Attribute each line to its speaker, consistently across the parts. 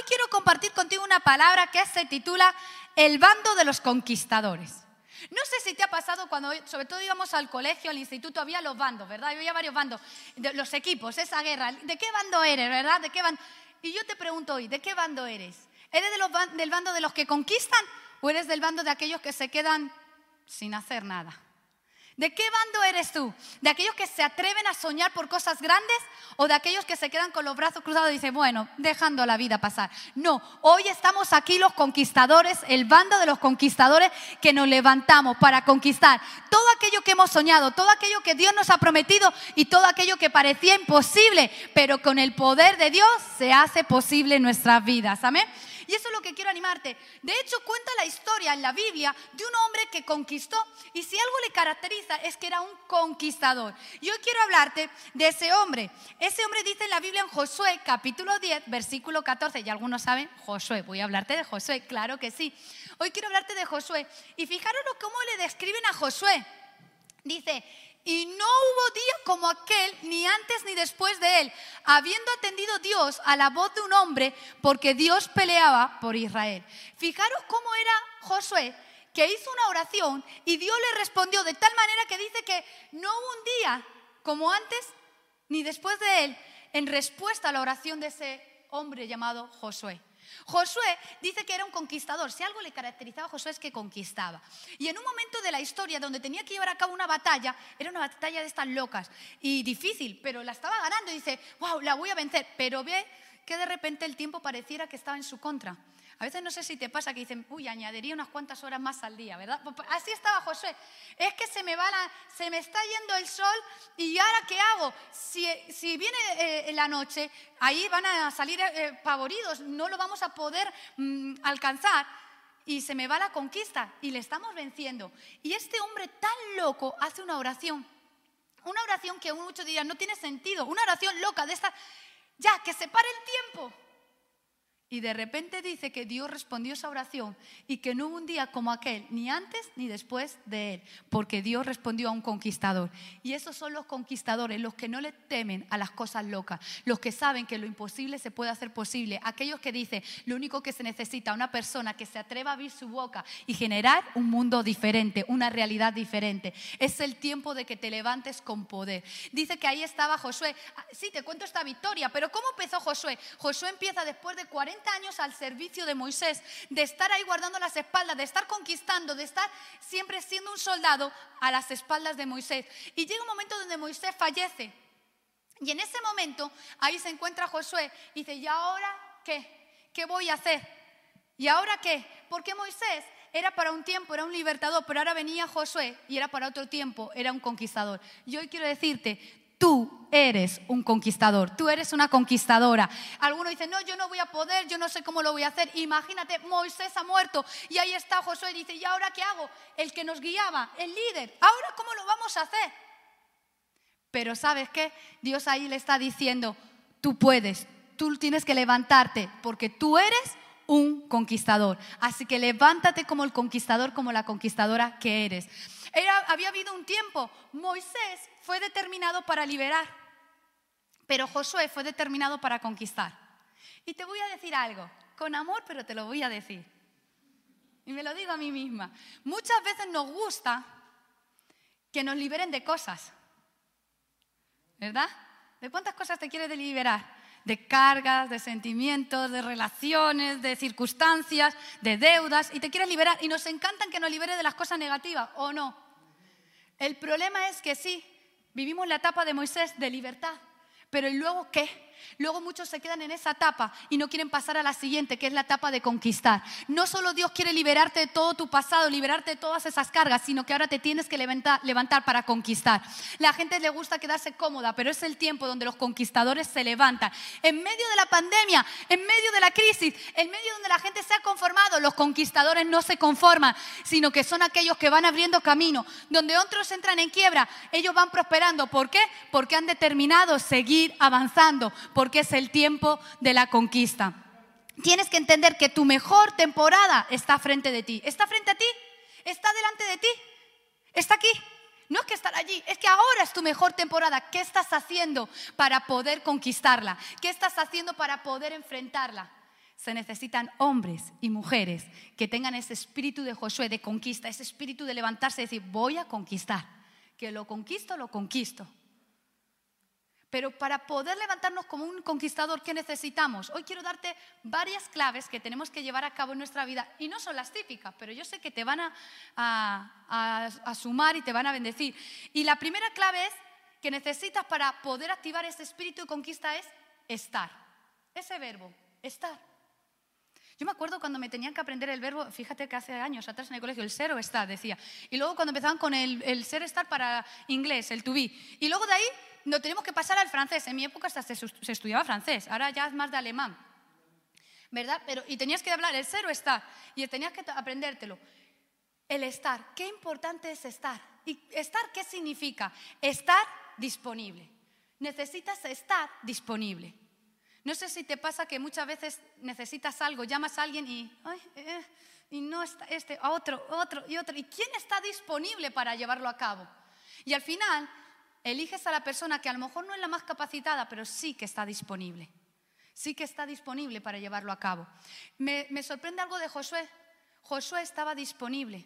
Speaker 1: hoy quiero compartir contigo una palabra que se titula El bando de los conquistadores. No sé si te ha pasado cuando, sobre todo íbamos al colegio, al instituto, había los bandos, ¿verdad? Había varios bandos, los equipos, esa guerra. ¿De qué bando eres, verdad? ¿De qué bando? Y yo te pregunto hoy, ¿de qué bando eres? ¿Eres del bando de los que conquistan o eres del bando de aquellos que se quedan sin hacer nada? ¿De qué bando eres tú? ¿De aquellos que se atreven a soñar por cosas grandes o de aquellos que se quedan con los brazos cruzados y dicen, bueno, dejando la vida pasar? No, hoy estamos aquí los conquistadores, el bando de los conquistadores que nos levantamos para conquistar todo aquello que hemos soñado, todo aquello que Dios nos ha prometido y todo aquello que parecía imposible, pero con el poder de Dios se hace posible en nuestras vidas. Amén. Y eso es lo que quiero animarte. De hecho, cuenta la historia en la Biblia de un hombre que conquistó. Y si algo le caracteriza es que era un conquistador. Yo quiero hablarte de ese hombre. Ese hombre dice en la Biblia en Josué capítulo 10, versículo 14. Y algunos saben, Josué. Voy a hablarte de Josué, claro que sí. Hoy quiero hablarte de Josué. Y fijaros cómo le describen a Josué. Dice, y no hubo día como aquel, ni antes ni después de él, habiendo atendido Dios a la voz de un hombre, porque Dios peleaba por Israel. Fijaros cómo era Josué, que hizo una oración y Dios le respondió de tal manera que dice que no hubo un día como antes ni después de él en respuesta a la oración de ese hombre llamado Josué. Josué dice que era un conquistador. Si algo le caracterizaba a Josué es que conquistaba. Y en un momento de la historia donde tenía que llevar a cabo una batalla, era una batalla de estas locas y difícil, pero la estaba ganando y dice, wow, la voy a vencer. Pero ve que de repente el tiempo pareciera que estaba en su contra. A veces no sé si te pasa que dicen, uy, añadiría unas cuantas horas más al día, ¿verdad? Pues, pues, así estaba Josué. Es que se me, va se me está yendo el sol y ahora qué hago? Si, si viene eh, la noche, ahí van a salir eh, pavoridos, no lo vamos a poder mm, alcanzar y se me va la conquista y le estamos venciendo. Y este hombre tan loco hace una oración. Una oración que muchos dirían no tiene sentido. Una oración loca de esta, ya, que se pare el tiempo. Y de repente dice que Dios respondió esa oración y que no hubo un día como aquel, ni antes ni después de él, porque Dios respondió a un conquistador. Y esos son los conquistadores, los que no le temen a las cosas locas, los que saben que lo imposible se puede hacer posible, aquellos que dicen, lo único que se necesita, una persona que se atreva a abrir su boca y generar un mundo diferente, una realidad diferente. Es el tiempo de que te levantes con poder. Dice que ahí estaba Josué. Ah, sí, te cuento esta victoria, pero ¿cómo empezó Josué? Josué empieza después de 40 años al servicio de Moisés, de estar ahí guardando las espaldas, de estar conquistando, de estar siempre siendo un soldado a las espaldas de Moisés. Y llega un momento donde Moisés fallece. Y en ese momento ahí se encuentra Josué y dice, ¿y ahora qué? ¿Qué voy a hacer? ¿Y ahora qué? Porque Moisés era para un tiempo, era un libertador, pero ahora venía Josué y era para otro tiempo, era un conquistador. Y hoy quiero decirte, Tú eres un conquistador, tú eres una conquistadora. Algunos dicen, no, yo no voy a poder, yo no sé cómo lo voy a hacer. Imagínate, Moisés ha muerto y ahí está Josué y dice, ¿y ahora qué hago? El que nos guiaba, el líder, ¿ahora cómo lo vamos a hacer? Pero ¿sabes qué? Dios ahí le está diciendo, tú puedes, tú tienes que levantarte porque tú eres un conquistador. Así que levántate como el conquistador, como la conquistadora que eres había habido un tiempo, Moisés fue determinado para liberar, pero Josué fue determinado para conquistar. Y te voy a decir algo, con amor, pero te lo voy a decir. Y me lo digo a mí misma. Muchas veces nos gusta que nos liberen de cosas. ¿Verdad? ¿De cuántas cosas te quieres liberar? De cargas, de sentimientos, de relaciones, de circunstancias, de deudas, y te quieres liberar. Y nos encantan que nos libere de las cosas negativas, ¿o no? El problema es que sí, vivimos la etapa de Moisés de libertad, pero ¿y luego qué? Luego muchos se quedan en esa etapa y no quieren pasar a la siguiente, que es la etapa de conquistar. No solo Dios quiere liberarte de todo tu pasado, liberarte de todas esas cargas, sino que ahora te tienes que levantar, para conquistar. La gente le gusta quedarse cómoda, pero es el tiempo donde los conquistadores se levantan. En medio de la pandemia, en medio de la crisis, en medio donde la gente se ha conformado, los conquistadores no se conforman, sino que son aquellos que van abriendo camino. Donde otros entran en quiebra, ellos van prosperando. ¿Por qué? Porque han determinado seguir avanzando porque es el tiempo de la conquista. Tienes que entender que tu mejor temporada está frente de ti. ¿Está frente a ti? ¿Está delante de ti? ¿Está aquí? No es que estar allí, es que ahora es tu mejor temporada. ¿Qué estás haciendo para poder conquistarla? ¿Qué estás haciendo para poder enfrentarla? se necesitan hombres y mujeres que tengan ese espíritu de Josué, de conquista, ese espíritu de levantarse y decir, voy a conquistar. Que lo conquisto, lo conquisto. Pero para poder levantarnos como un conquistador, ¿qué necesitamos? Hoy quiero darte varias claves que tenemos que llevar a cabo en nuestra vida. Y no son las típicas, pero yo sé que te van a, sumar y te van a bendecir. Y la primera clave es que necesitas para poder activar ese espíritu de conquista es estar. Ese verbo, estar. Yo me acuerdo cuando me tenían que aprender el verbo, fíjate que hace años atrás en el colegio, el ser o estar, decía. Y luego cuando empezaban con el, el ser estar para inglés, el to be. Y luego de ahí no tenemos que pasar al francés. En mi época hasta se, estudiaba francés, ahora ya es más de alemán. ¿Verdad? Pero, y tenías que hablar el ser o estar, y tenías que aprendértelo. El estar, qué importante es estar. ¿Y estar qué significa? Estar disponible. Necesitas estar disponible. No sé si te pasa que muchas veces necesitas algo, llamas a alguien y, eh, y no está este, otro, otro y otro. ¿Y quién está disponible para llevarlo a cabo? Y al final eliges a la persona que a lo mejor no es la más capacitada, pero sí que está disponible. Sí que está disponible para llevarlo a cabo. Me, sorprende algo de Josué. Josué estaba disponible.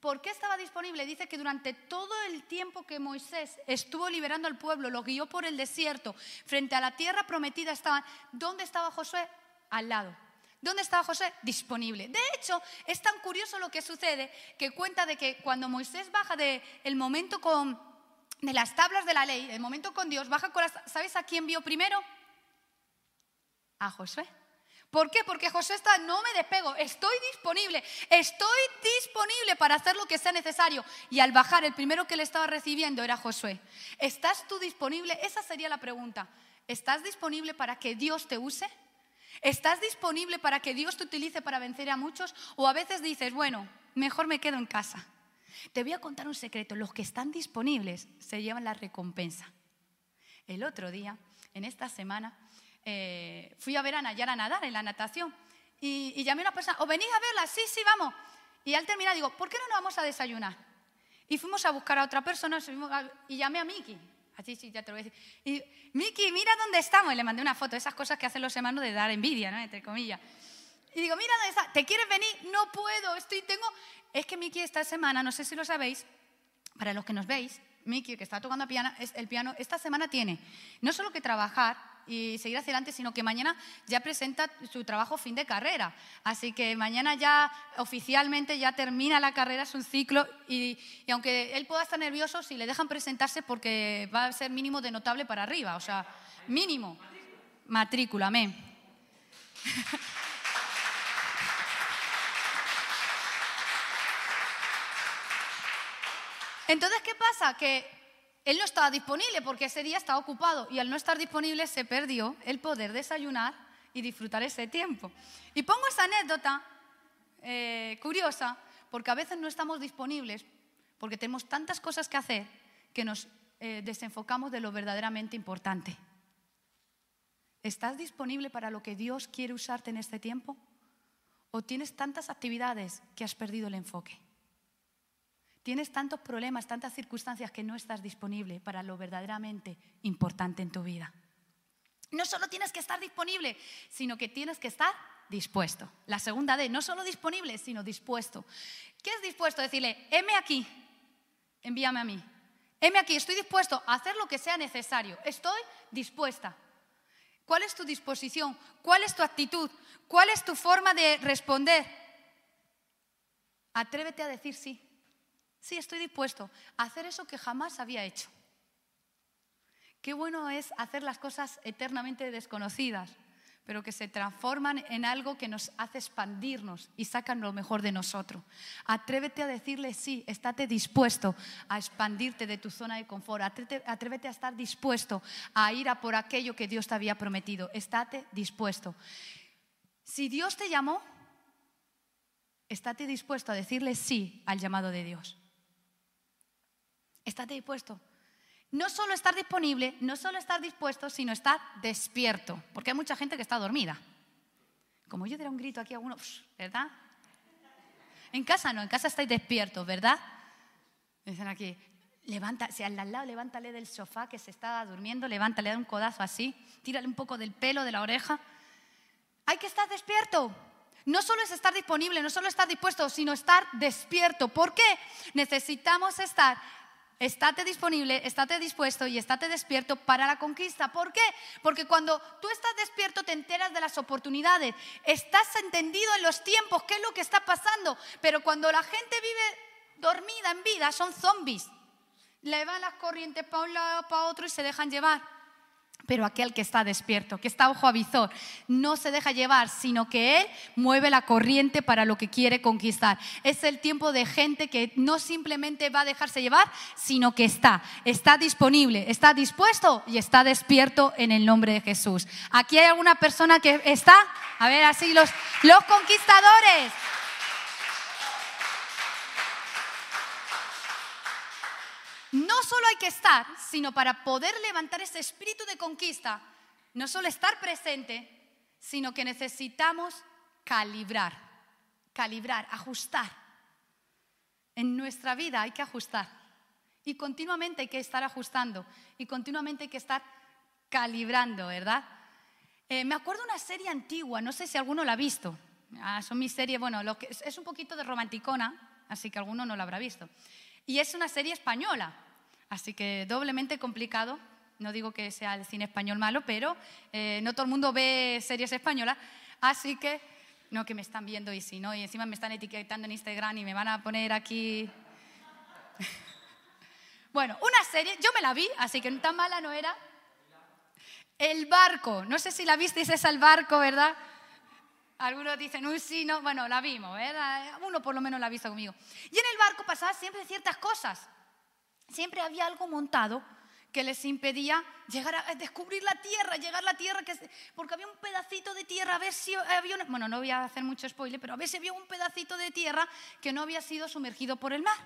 Speaker 1: ¿Por qué estaba disponible? Dice que durante todo el tiempo que Moisés estuvo liberando al pueblo, lo guió por el desierto, frente a la tierra prometida estaban. ¿Dónde estaba Josué? Al lado. ¿Dónde estaba Josué? Disponible. De hecho, es tan curioso lo que sucede que cuenta de que cuando Moisés baja del el momento con, de las tablas de la ley, el momento con Dios, baja con las... ¿Sabes a quién vio primero? A Josué. ¿Por qué? Porque Josué está, no me despego, estoy disponible, estoy disponible para hacer lo que sea necesario. Y al bajar, el primero que le estaba recibiendo era Josué. ¿Estás tú disponible? Esa sería la pregunta. ¿Estás disponible para que Dios te use? ¿Estás disponible para que Dios te utilice para vencer a muchos? O a veces dices, bueno, mejor me quedo en casa. Te voy a contar un secreto. Los que están disponibles se llevan la recompensa. El otro día, en esta semana, eh, fui a ver a Nayara nadar en la natación y, llamé a una persona, ¿o venís a verla? Sí, sí, vamos. Y al terminar digo, ¿por qué no nos vamos a desayunar? Y fuimos a buscar a otra persona y llamé a Miki. Así sí, ya te lo voy a decir. Y Miki, mira dónde estamos. Y le mandé una foto, esas cosas que hacen los hermanos de dar envidia, ¿no? Entre comillas. Y digo, mira dónde está, ¿te quieres venir? No puedo, estoy, tengo... Es que Miki esta semana, no sé si lo sabéis, para los que nos veis, Miki, que está tocando el piano, esta semana tiene no solo que trabajar y seguir hacia adelante, sino que mañana ya presenta su trabajo fin de carrera. Así que mañana ya oficialmente ya termina la carrera, es un ciclo, y, y aunque él pueda estar nervioso, si le dejan presentarse porque va a ser mínimo de notable para arriba, o sea, mínimo. Matrícula, amén. Entonces, ¿qué pasa? Que él no estaba disponible porque ese día estaba ocupado y al no estar disponible se perdió el poder desayunar y disfrutar ese tiempo. Y pongo esa anécdota eh, curiosa porque a veces no estamos disponibles porque tenemos tantas cosas que hacer que nos eh, desenfocamos de lo verdaderamente importante. ¿Estás disponible para lo que Dios quiere usarte en este tiempo? ¿O tienes tantas actividades que has perdido el enfoque? Tienes tantos problemas, tantas circunstancias que no estás disponible para lo verdaderamente importante en tu vida. No solo tienes que estar disponible, sino que tienes que estar dispuesto. La segunda D, no solo disponible, sino dispuesto. ¿Qué es dispuesto? Decirle, heme aquí, envíame a mí. Heme aquí, estoy dispuesto a hacer lo que sea necesario. Estoy dispuesta. ¿Cuál es tu disposición? ¿Cuál es tu actitud? ¿Cuál es tu forma de responder? Atrévete a decir sí. Sí, estoy dispuesto a hacer eso que jamás había hecho. Qué bueno es hacer las cosas eternamente desconocidas, pero que se transforman en algo que nos hace expandirnos y sacan lo mejor de nosotros. Atrévete a decirle sí, estate dispuesto a expandirte de tu zona de confort, atrévete, a estar dispuesto a ir a por aquello que Dios te había prometido, estate dispuesto. Si Dios te llamó, estate dispuesto a decirle sí al llamado de Dios. Estate dispuesto. No solo estar disponible, no solo estar dispuesto, sino estar despierto. Porque hay mucha gente que está dormida. Como yo diera un grito aquí a uno, ¿verdad? En casa no, en casa estáis despiertos, ¿verdad? Dicen aquí, levanta, si al lado, levántale del sofá que se está durmiendo, levántale, da un codazo así, tírale un poco del pelo de la oreja. Hay que estar despierto. No solo es estar disponible, no solo estar dispuesto, sino estar despierto. ¿Por qué? Necesitamos estar Estate disponible, estate dispuesto y estate despierto para la conquista. ¿Por qué? Porque cuando tú estás despierto te enteras de las oportunidades, estás entendido en los tiempos, qué es lo que está pasando. Pero cuando la gente vive dormida en vida, son zombies. Le van las corrientes para un lado, para otro y se dejan llevar. Pero aquel que está despierto, que está ojo a visor, no se deja llevar, sino que él mueve la corriente para lo que quiere conquistar. Es el tiempo de gente que no simplemente va a dejarse llevar, sino que está, está disponible, está dispuesto y está despierto en el nombre de Jesús. Aquí hay alguna persona que está, a ver, así los, los conquistadores. No solo hay que estar, sino para poder levantar ese espíritu de conquista, no solo estar presente, sino que necesitamos calibrar, calibrar, ajustar. En nuestra vida hay que ajustar y continuamente hay que estar ajustando y continuamente hay que estar calibrando, ¿verdad? Eh, me acuerdo una serie antigua, no sé si alguno la ha visto. Ah, son mis series, bueno, lo que, es un poquito de romanticona, así que alguno no la habrá visto. Y es una serie española, así que doblemente complicado. No digo que sea el cine español malo, pero eh, no todo el mundo ve series españolas, así que no que me están viendo y si no, y encima me están etiquetando en Instagram y me van a poner aquí. bueno, una serie, yo me la vi, así que tan mala no era. El barco, no sé si la visteis, es el barco, ¿verdad? Algunos dicen, uy, sí, no, bueno, la vimos, ¿verdad? Uno por lo menos la ha visto conmigo. Y en el barco pasaban siempre ciertas cosas. Siempre había algo montado que les impedía llegar a descubrir la tierra, llegar a la tierra, que, porque había un pedacito de tierra, a ver si había bueno, no voy a hacer mucho spoiler, pero a ver si había un pedacito de tierra que no había sido sumergido por el mar.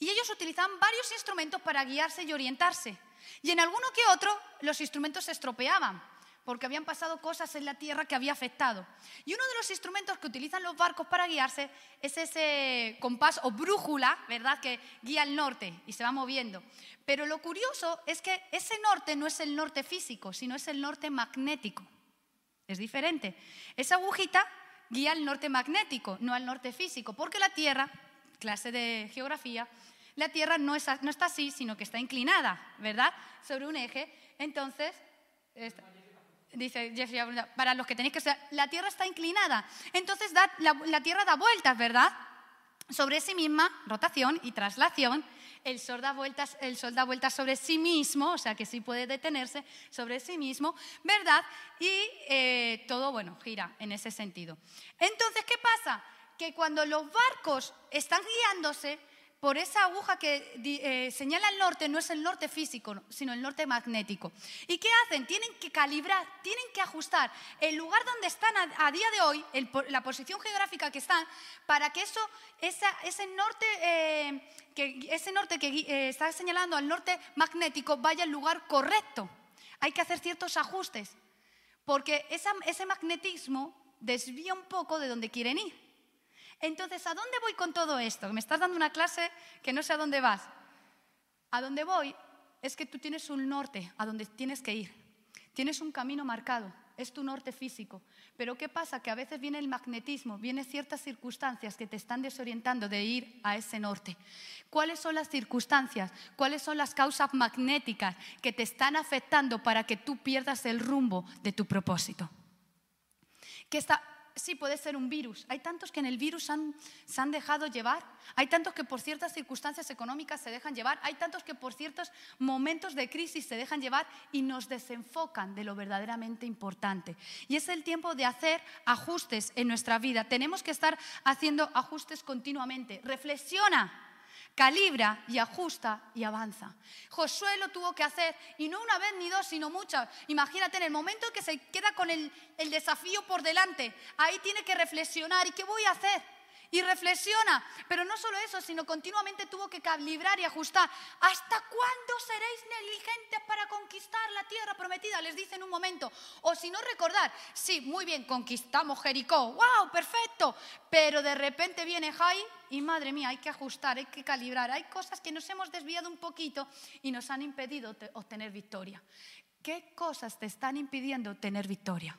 Speaker 1: Y ellos utilizaban varios instrumentos para guiarse y orientarse. Y en alguno que otro los instrumentos se estropeaban porque habían pasado cosas en la tierra que había afectado. Y uno de los instrumentos que utilizan los barcos para guiarse es ese compás o brújula, ¿verdad?, que guía el norte y se va moviendo. Pero lo curioso es que ese norte no es el norte físico, sino es el norte magnético. Es diferente. Esa agujita guía el norte magnético, no al norte físico, porque la Tierra, clase de geografía, la Tierra no, no está así, sino que está inclinada, ¿verdad? Sobre un eje. Entonces, dice Jeffrey, para los que tenéis que ser, la Tierra está inclinada. Entonces la, Tierra da vueltas, ¿verdad? Sobre sí misma, rotación y traslación. El sol, da vueltas, el sol da vueltas sobre sí mismo, o sea que sí puede detenerse sobre sí mismo, ¿verdad? Y eh, todo, bueno, gira en ese sentido. Entonces, ¿qué pasa? Que cuando los barcos están guiándose, por esa aguja que eh, señala el norte, no es el norte físico, sino el norte magnético. ¿Y qué hacen? Tienen que calibrar, tienen que ajustar el lugar donde están a, día de hoy, la posición geográfica que están, para que eso, ese norte, eh, que, ese norte que eh, está señalando al norte magnético vaya al lugar correcto. Hay que hacer ciertos ajustes, porque ese magnetismo desvía un poco de donde quieren ir. Entonces, ¿a dónde voy con todo esto? Me estás dando una clase que no sé a dónde vas. A dónde voy es que tú tienes un norte a donde tienes que ir. Tienes un camino marcado, es tu norte físico. Pero ¿qué pasa? Que a veces viene el magnetismo, vienen ciertas circunstancias que te están desorientando de ir a ese norte. ¿Cuáles son las circunstancias? ¿Cuáles son las causas magnéticas que te están afectando para que tú pierdas el rumbo de tu propósito? ¿Qué está sí puede ser un virus. Hay tantos que en el virus se han dejado llevar. Hay tantos que por ciertas circunstancias económicas se dejan llevar. Hay tantos que por ciertos momentos de crisis se dejan llevar y nos desenfocan de lo verdaderamente importante. Y es el tiempo de hacer ajustes en nuestra vida. Tenemos que estar haciendo ajustes continuamente. Reflexiona calibra y ajusta y avanza. Josué lo tuvo que hacer y no una vez ni dos, sino muchas. Imagínate en el momento que se queda con el, el desafío por delante, ahí tiene que reflexionar, ¿y qué voy a hacer? Y reflexiona. Pero no solo eso, sino continuamente tuvo que calibrar y ajustar. ¿Hasta cuándo seréis negligentes para conquistar la tierra prometida? Les dice en un momento. O si no recordar, sí, muy bien, conquistamos Jericó. ¡Wow! Perfecto. Pero de repente viene Jai y madre mía, hay que ajustar, hay que calibrar. Hay cosas que nos hemos desviado un poquito y nos han impedido obtener victoria. ¿Qué cosas te están impidiendo tener victoria?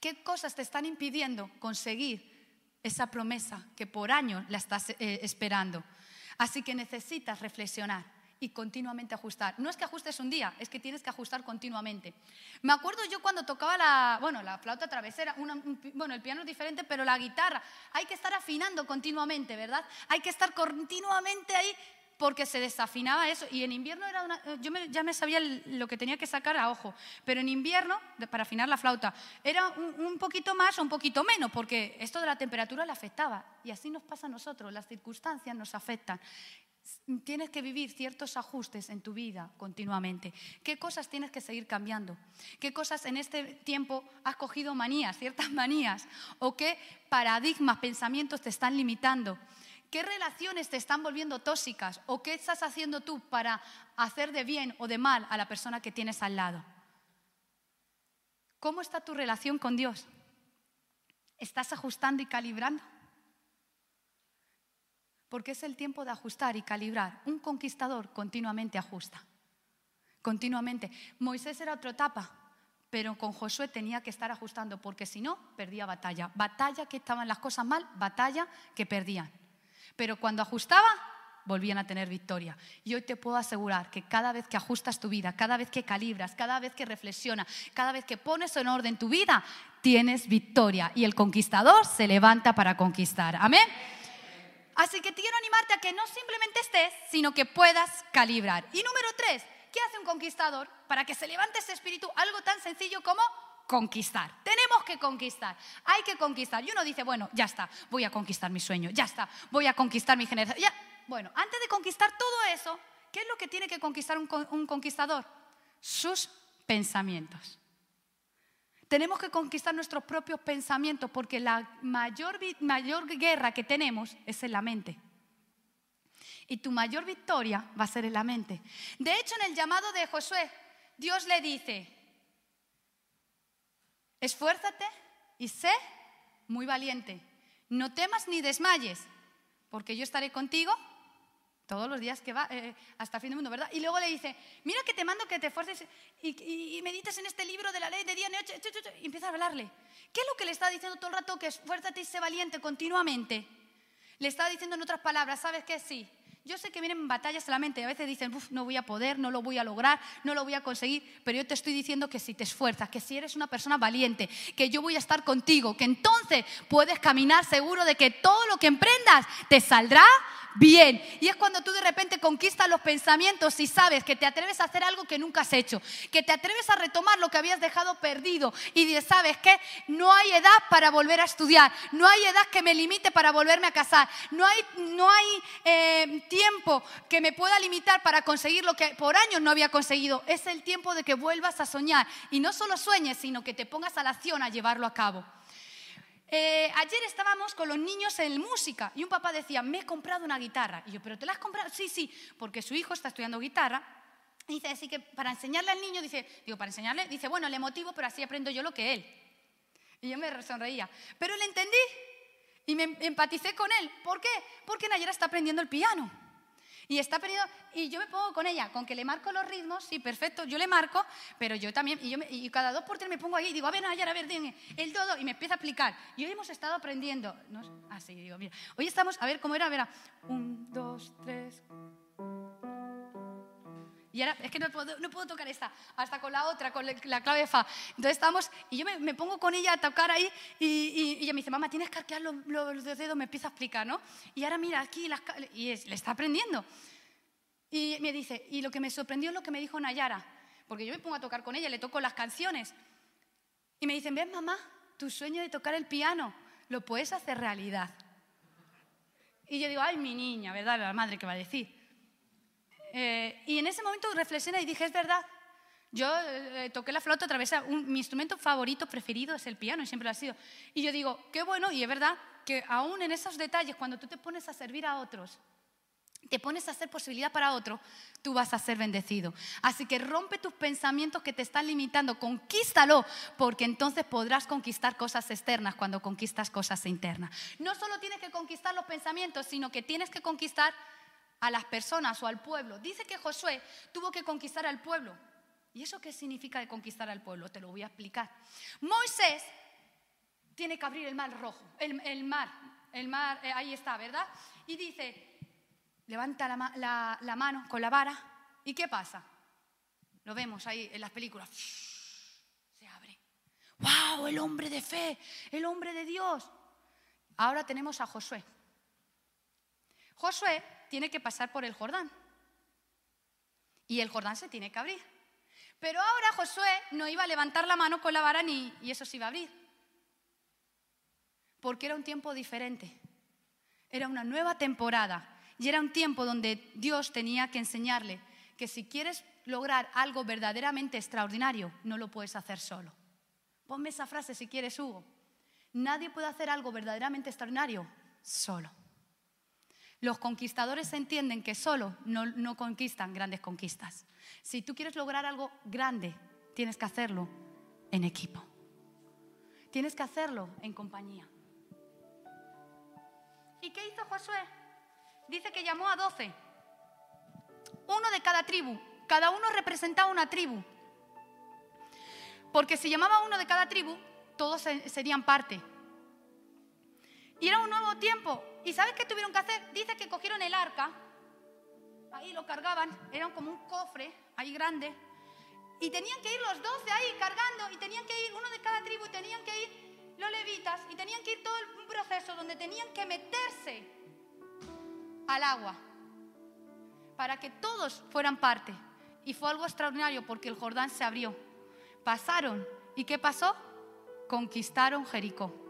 Speaker 1: ¿Qué cosas te están impidiendo conseguir esa promesa que por años la estás eh, esperando? Así que necesitas reflexionar y continuamente ajustar. No es que ajustes un día, es que tienes que ajustar continuamente. Me acuerdo yo cuando tocaba la, bueno, la flauta travesera, bueno, el piano es diferente, pero la guitarra, hay que estar afinando continuamente, ¿verdad? Hay que estar continuamente ahí porque se desafinaba eso. Y en invierno era una, yo ya me sabía lo que tenía que sacar a ojo, pero en invierno, para afinar la flauta, era un, un, poquito más o un poquito menos, porque esto de la temperatura le afectaba. Y así nos pasa a nosotros, las circunstancias nos afectan. Tienes que vivir ciertos ajustes en tu vida continuamente. ¿Qué cosas tienes que seguir cambiando? ¿Qué cosas en este tiempo has cogido manías, ciertas manías? ¿O qué paradigmas, pensamientos te están limitando? ¿Qué relaciones te están volviendo tóxicas? ¿O qué estás haciendo tú para hacer de bien o de mal a la persona que tienes al lado? ¿Cómo está tu relación con Dios? ¿Estás ajustando y calibrando? porque es el tiempo de ajustar y calibrar. Un conquistador continuamente ajusta, continuamente. Moisés era otra etapa, pero con Josué tenía que estar ajustando, porque si no, perdía batalla. Batalla que estaban las cosas mal, batalla que perdían. Pero cuando ajustaba, volvían a tener victoria. Y hoy te puedo asegurar que cada vez que ajustas tu vida, cada vez que calibras, cada vez que reflexionas, cada vez que pones en orden tu vida, tienes victoria. Y el conquistador se levanta para conquistar. Amén. Así que quiero animarte a que no simplemente estés, sino que puedas calibrar. Y número tres, ¿qué hace un conquistador para que se levante ese espíritu? Algo tan sencillo como conquistar. Tenemos que conquistar. Hay que conquistar. Y uno dice, bueno, ya está, voy a conquistar mi sueño, ya está, voy a conquistar mi generación. Ya. Bueno, antes de conquistar todo eso, ¿qué es lo que tiene que conquistar un, conquistador? Sus pensamientos. Tenemos que conquistar nuestros propios pensamientos porque la mayor, mayor guerra que tenemos es en la mente. Y tu mayor victoria va a ser en la mente. De hecho, en el llamado de Josué, Dios le dice, esfuérzate y sé muy valiente. No temas ni desmayes, porque yo estaré contigo todos los días que va, eh, hasta fin del mundo, ¿verdad? Y luego le dice, mira que te mando que te esfuerces y, medites en este libro de la ley de día y noche, y empieza a hablarle. ¿Qué es lo que le está diciendo todo el rato? Que esfuérzate y sé valiente continuamente. Le está diciendo en otras palabras, ¿sabes qué? Sí, yo sé que vienen batallas y a veces dicen, no voy a poder, no lo voy a lograr, no lo voy a conseguir, pero yo te estoy diciendo que si te esfuerzas, que si eres una persona valiente, que yo voy a estar contigo, que entonces puedes caminar seguro de que todo lo que emprendas te saldrá bien. Y es cuando tú de repente conquistas los pensamientos y sabes que te atreves a hacer algo que nunca has hecho, que te atreves a retomar lo que habías dejado perdido y ¿sabes qué? No hay edad para volver a estudiar, no hay edad que me limite para volverme a casar, no hay, no hay eh, tiempo que me pueda limitar para conseguir lo que por años no había conseguido. Es el tiempo de que vuelvas a soñar y no solo sueñes, sino que te pongas a la acción a llevarlo a cabo. Eh, ayer estábamos con los niños en música y un papá decía, me he comprado una guitarra. Y yo, ¿pero te la has comprado? Sí, sí, porque su hijo está estudiando guitarra. Dice, así que para enseñarle al niño, dice, digo, para enseñarle, dice, bueno, le motivo, pero así aprendo yo lo que él. Y yo me sonreía. Pero le entendí y me empaticé con él. ¿Por qué? Porque Nayera está aprendiendo el piano. Y está perdido, y yo me pongo con ella, con que le marco los ritmos, sí, perfecto, yo le marco, pero yo también, y, yo y cada dos por tres me pongo ahí y digo, a ver, Nayara, a ver, dime, el todo, y me empieza a aplicar. Y hoy hemos estado aprendiendo, ¿no? así, ah, digo, mira, hoy estamos, a ver cómo era, a ver, un, dos, tres, y ahora es que no puedo, no puedo, tocar esta, hasta con la otra, con la clave Fa. Entonces estamos, y yo me, pongo con ella a tocar ahí, y, ella me dice, mamá, tienes que arquear los, los, dedos, me empieza a explicar, ¿no? Y ahora mira aquí, y le está aprendiendo. Y me dice, y lo que me sorprendió es lo que me dijo Nayara, porque yo me pongo a tocar con ella, le toco las canciones. Y me dicen, ves mamá, tu sueño de tocar el piano, lo puedes hacer realidad. Y yo digo, ay, mi niña, ¿verdad? La madre que va a decir. Eh, y en ese momento reflexioné y dije, es verdad. Yo eh, toqué la flauta otra mi instrumento favorito, preferido es el piano y siempre lo ha sido. Y yo digo, qué bueno, y es verdad que aún en esos detalles, cuando tú te pones a servir a otros, te pones a hacer posibilidad para otro, tú vas a ser bendecido. Así que rompe tus pensamientos que te están limitando, conquístalo, porque entonces podrás conquistar cosas externas cuando conquistas cosas internas. No solo tienes que conquistar los pensamientos, sino que tienes que conquistar a las personas o al pueblo. Dice que Josué tuvo que conquistar al pueblo. ¿Y eso qué significa de conquistar al pueblo? Te lo voy a explicar. Moisés tiene que abrir el mar rojo, el, mar, el mar, eh, ahí está, ¿verdad? Y dice, levanta la, la mano con la vara, ¿y qué pasa? Lo vemos ahí en las películas. Se abre. ¡Wow! El hombre de fe, el hombre de Dios. Ahora tenemos a Josué. Josué tiene que pasar por el Jordán. Y el Jordán se tiene que abrir. Pero ahora Josué no iba a levantar la mano con la vara ni y eso se iba a abrir. Porque era un tiempo diferente. Era una nueva temporada. Y era un tiempo donde Dios tenía que enseñarle que si quieres lograr algo verdaderamente extraordinario, no lo puedes hacer solo. Ponme esa frase si quieres, Hugo. Nadie puede hacer algo verdaderamente extraordinario solo. Los conquistadores entienden que solo no, no, conquistan grandes conquistas. Si tú quieres lograr algo grande, tienes que hacerlo en equipo. Tienes que hacerlo en compañía. ¿Y qué hizo Josué? Dice que llamó a doce, uno de cada tribu, cada uno representaba una tribu. Porque si llamaba uno de cada tribu, todos serían parte. Y era un nuevo tiempo. ¿Y sabes qué tuvieron que hacer? Dice que cogieron el arca, ahí lo cargaban, era como un cofre, ahí grande, y tenían que ir los doce ahí cargando, y tenían que ir uno de cada tribu, tenían que ir los levitas, y tenían que ir todo un proceso donde tenían que meterse al agua para que todos fueran parte. Y fue algo extraordinario porque el Jordán se abrió. Pasaron. ¿Y qué pasó? Conquistaron Jericó.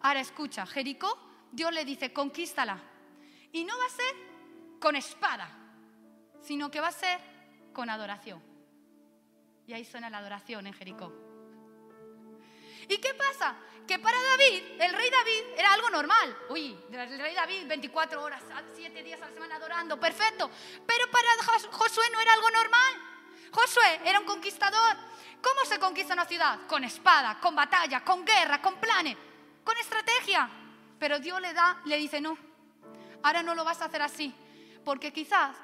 Speaker 1: Ahora escucha, Jericó, Dios le dice, conquístala. Y no va a ser con espada, sino que va a ser con adoración. Y ahí suena la adoración en Jericó. ¿Y qué pasa? Que para David, el rey David, era algo normal. Uy, el rey David 24 horas, 7 días a la semana adorando, perfecto. Pero para Josué no era algo normal. Josué era un conquistador. ¿Cómo se conquista una ciudad? Con espada, con batalla, con guerra, con planes, con estrategia. Pero Dios le da, le dice, no, ahora no lo vas a hacer así. Porque quizás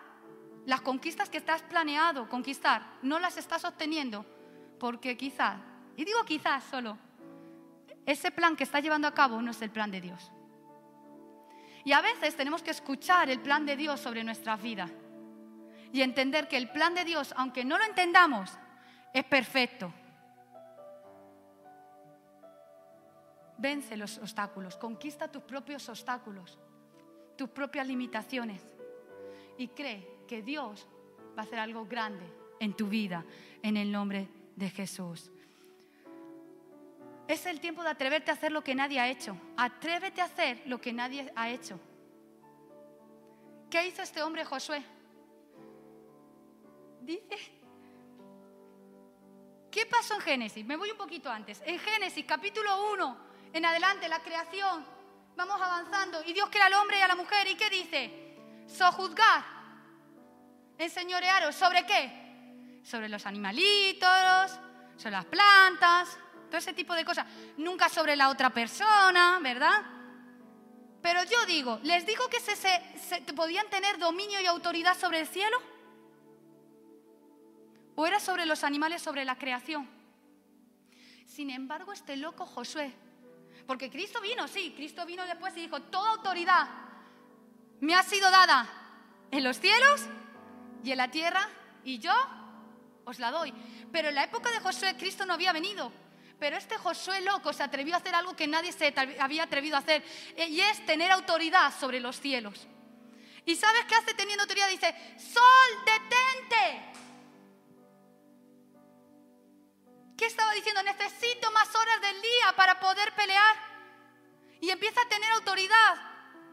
Speaker 1: las conquistas que estás planeado conquistar no las estás obteniendo porque quizás, y digo quizás solo, ese plan que está llevando a cabo no es el plan de Dios. Y a veces tenemos que escuchar el plan de Dios sobre nuestra vida y entender que el plan de Dios, aunque no lo entendamos, es perfecto. Vence los obstáculos, conquista tus propios obstáculos, tus propias limitaciones y cree que Dios va a hacer algo grande en tu vida en el nombre de Jesús. Es el tiempo de atreverte a hacer lo que nadie ha hecho. Atrévete a hacer lo que nadie ha hecho. ¿Qué hizo este hombre Josué? Dice, ¿qué pasó en Génesis? Me voy un poquito antes. En Génesis capítulo 1, en adelante, la creación, vamos avanzando. Y Dios crea al hombre y a la mujer. ¿Y qué dice? Sojuzgar, enseñorearos. ¿Sobre qué? Sobre los animalitos, sobre las plantas, ese tipo de cosas. Nunca sobre la otra persona, ¿verdad? Pero yo digo, ¿les digo que se, podían tener dominio y autoridad sobre el cielo? ¿O era sobre los animales, sobre la creación? Sin embargo, este loco Josué, porque Cristo vino, sí, Cristo vino después y dijo, toda autoridad me ha sido dada en los cielos y en la tierra, y yo os la doy. Pero en la época de Josué, Cristo no había venido. Pero este Josué loco se atrevió a hacer algo que nadie se había atrevido a hacer, eh, y es tener autoridad sobre los cielos. ¿Y sabes qué hace teniendo autoridad? Dice, Sol, detente. ¿Qué estaba diciendo? Necesito más horas del día para poder pelear. Y empieza a tener autoridad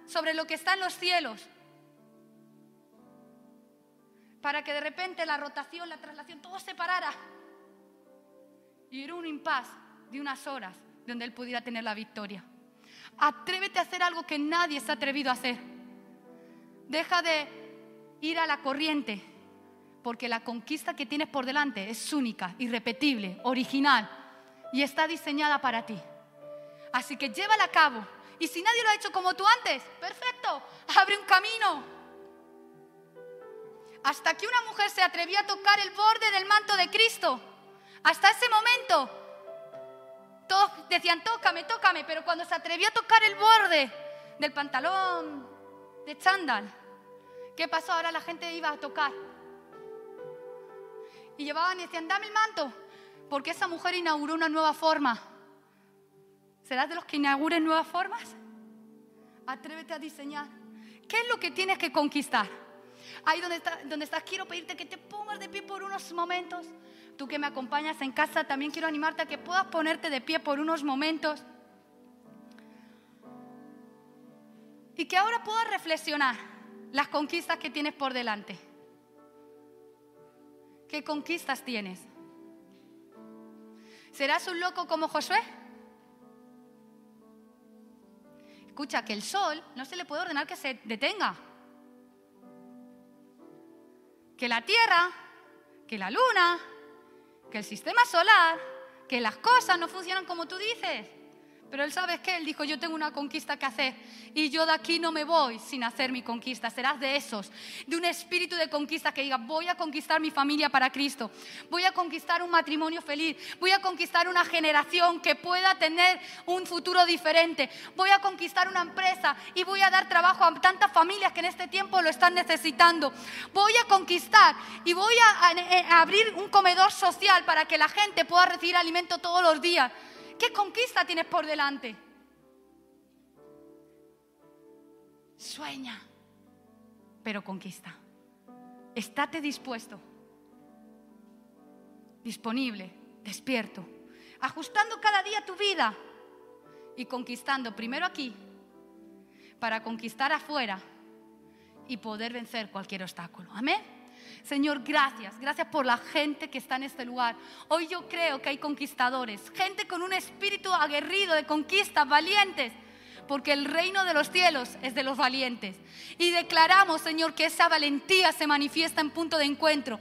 Speaker 1: sobre lo que está en los cielos. Para que de repente la rotación, la traslación, todo se parara. Y era un impas de unas horas donde él pudiera tener la victoria. Atrévete a hacer algo que nadie se ha atrevido a hacer. Deja de ir a la corriente, porque la conquista que tienes por delante es única, irrepetible, original y está diseñada para ti. Así que llévala a cabo. Y si nadie lo ha hecho como tú antes, perfecto, abre un camino. Hasta que una mujer se atrevió a tocar el borde del manto de Cristo hasta ese momento, Todos decían, tócame, tócame, pero cuando se atrevió a tocar el borde del pantalón de chándal, ¿qué pasó? Ahora la gente iba a tocar. Y llevaban y decían, dame el manto, porque esa mujer inauguró una nueva forma. ¿Serás de los que inauguren nuevas formas? Atrévete a diseñar. ¿Qué es lo que tienes que conquistar? Ahí donde, donde estás, quiero pedirte que te pongas de pie por unos momentos. Tú que me acompañas en casa, también quiero animarte a que puedas ponerte de pie por unos momentos. Y que ahora puedas reflexionar las conquistas que tienes por delante. ¿Qué conquistas tienes? ¿Serás un loco como Josué? Escucha, que el sol no se le puede ordenar que se detenga. Que la Tierra, que la Luna, que el sistema solar, que las cosas no funcionan como tú dices. Pero él sabe que él dijo, yo tengo una conquista que hacer y yo de aquí no me voy sin hacer mi conquista. Serás de esos, de un espíritu de conquista que diga, voy a conquistar mi familia para Cristo, voy a conquistar un matrimonio feliz, voy a conquistar una generación que pueda tener un futuro diferente, voy a conquistar una empresa y voy a dar trabajo a tantas familias que en este tiempo lo están necesitando. Voy a conquistar y voy a, abrir un comedor social para que la gente pueda recibir alimento todos los días. ¿Qué conquista tienes por delante? Sueña, pero conquista. Estate dispuesto, disponible, despierto, ajustando cada día tu vida y conquistando primero aquí para conquistar afuera y poder vencer cualquier obstáculo. Amén. Señor, gracias. Gracias por la gente que está en este lugar. Hoy yo creo que hay conquistadores, gente con un espíritu aguerrido de conquistas, valientes, porque el reino de los cielos es de los valientes. Y declaramos, Señor, que esa valentía se manifiesta en punto de encuentro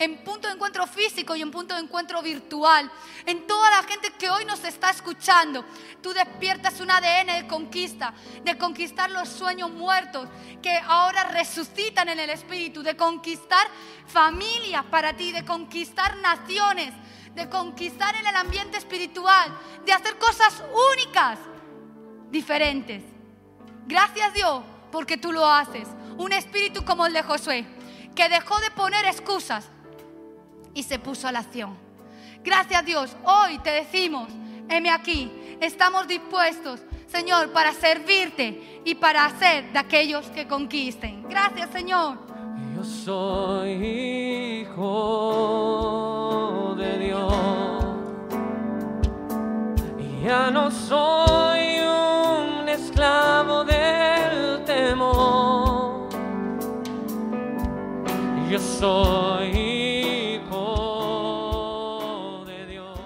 Speaker 1: en punto de encuentro físico y en punto de encuentro virtual, en toda la gente que hoy nos está escuchando. Tú despiertas un ADN de conquista, de conquistar los sueños muertos que ahora resucitan en el Espíritu, de conquistar familias para ti, de conquistar naciones, de conquistar en el ambiente espiritual, de hacer cosas únicas, diferentes. Gracias Dios porque tú lo haces. Un espíritu como el de Josué, que dejó de poner excusas y se puso a la acción. Gracias Dios, hoy te decimos, heme aquí, estamos dispuestos, Señor, para servirte y para hacer de aquellos que conquisten. Gracias Señor.
Speaker 2: Yo soy hijo de Dios ya no soy un esclavo del temor. Yo soy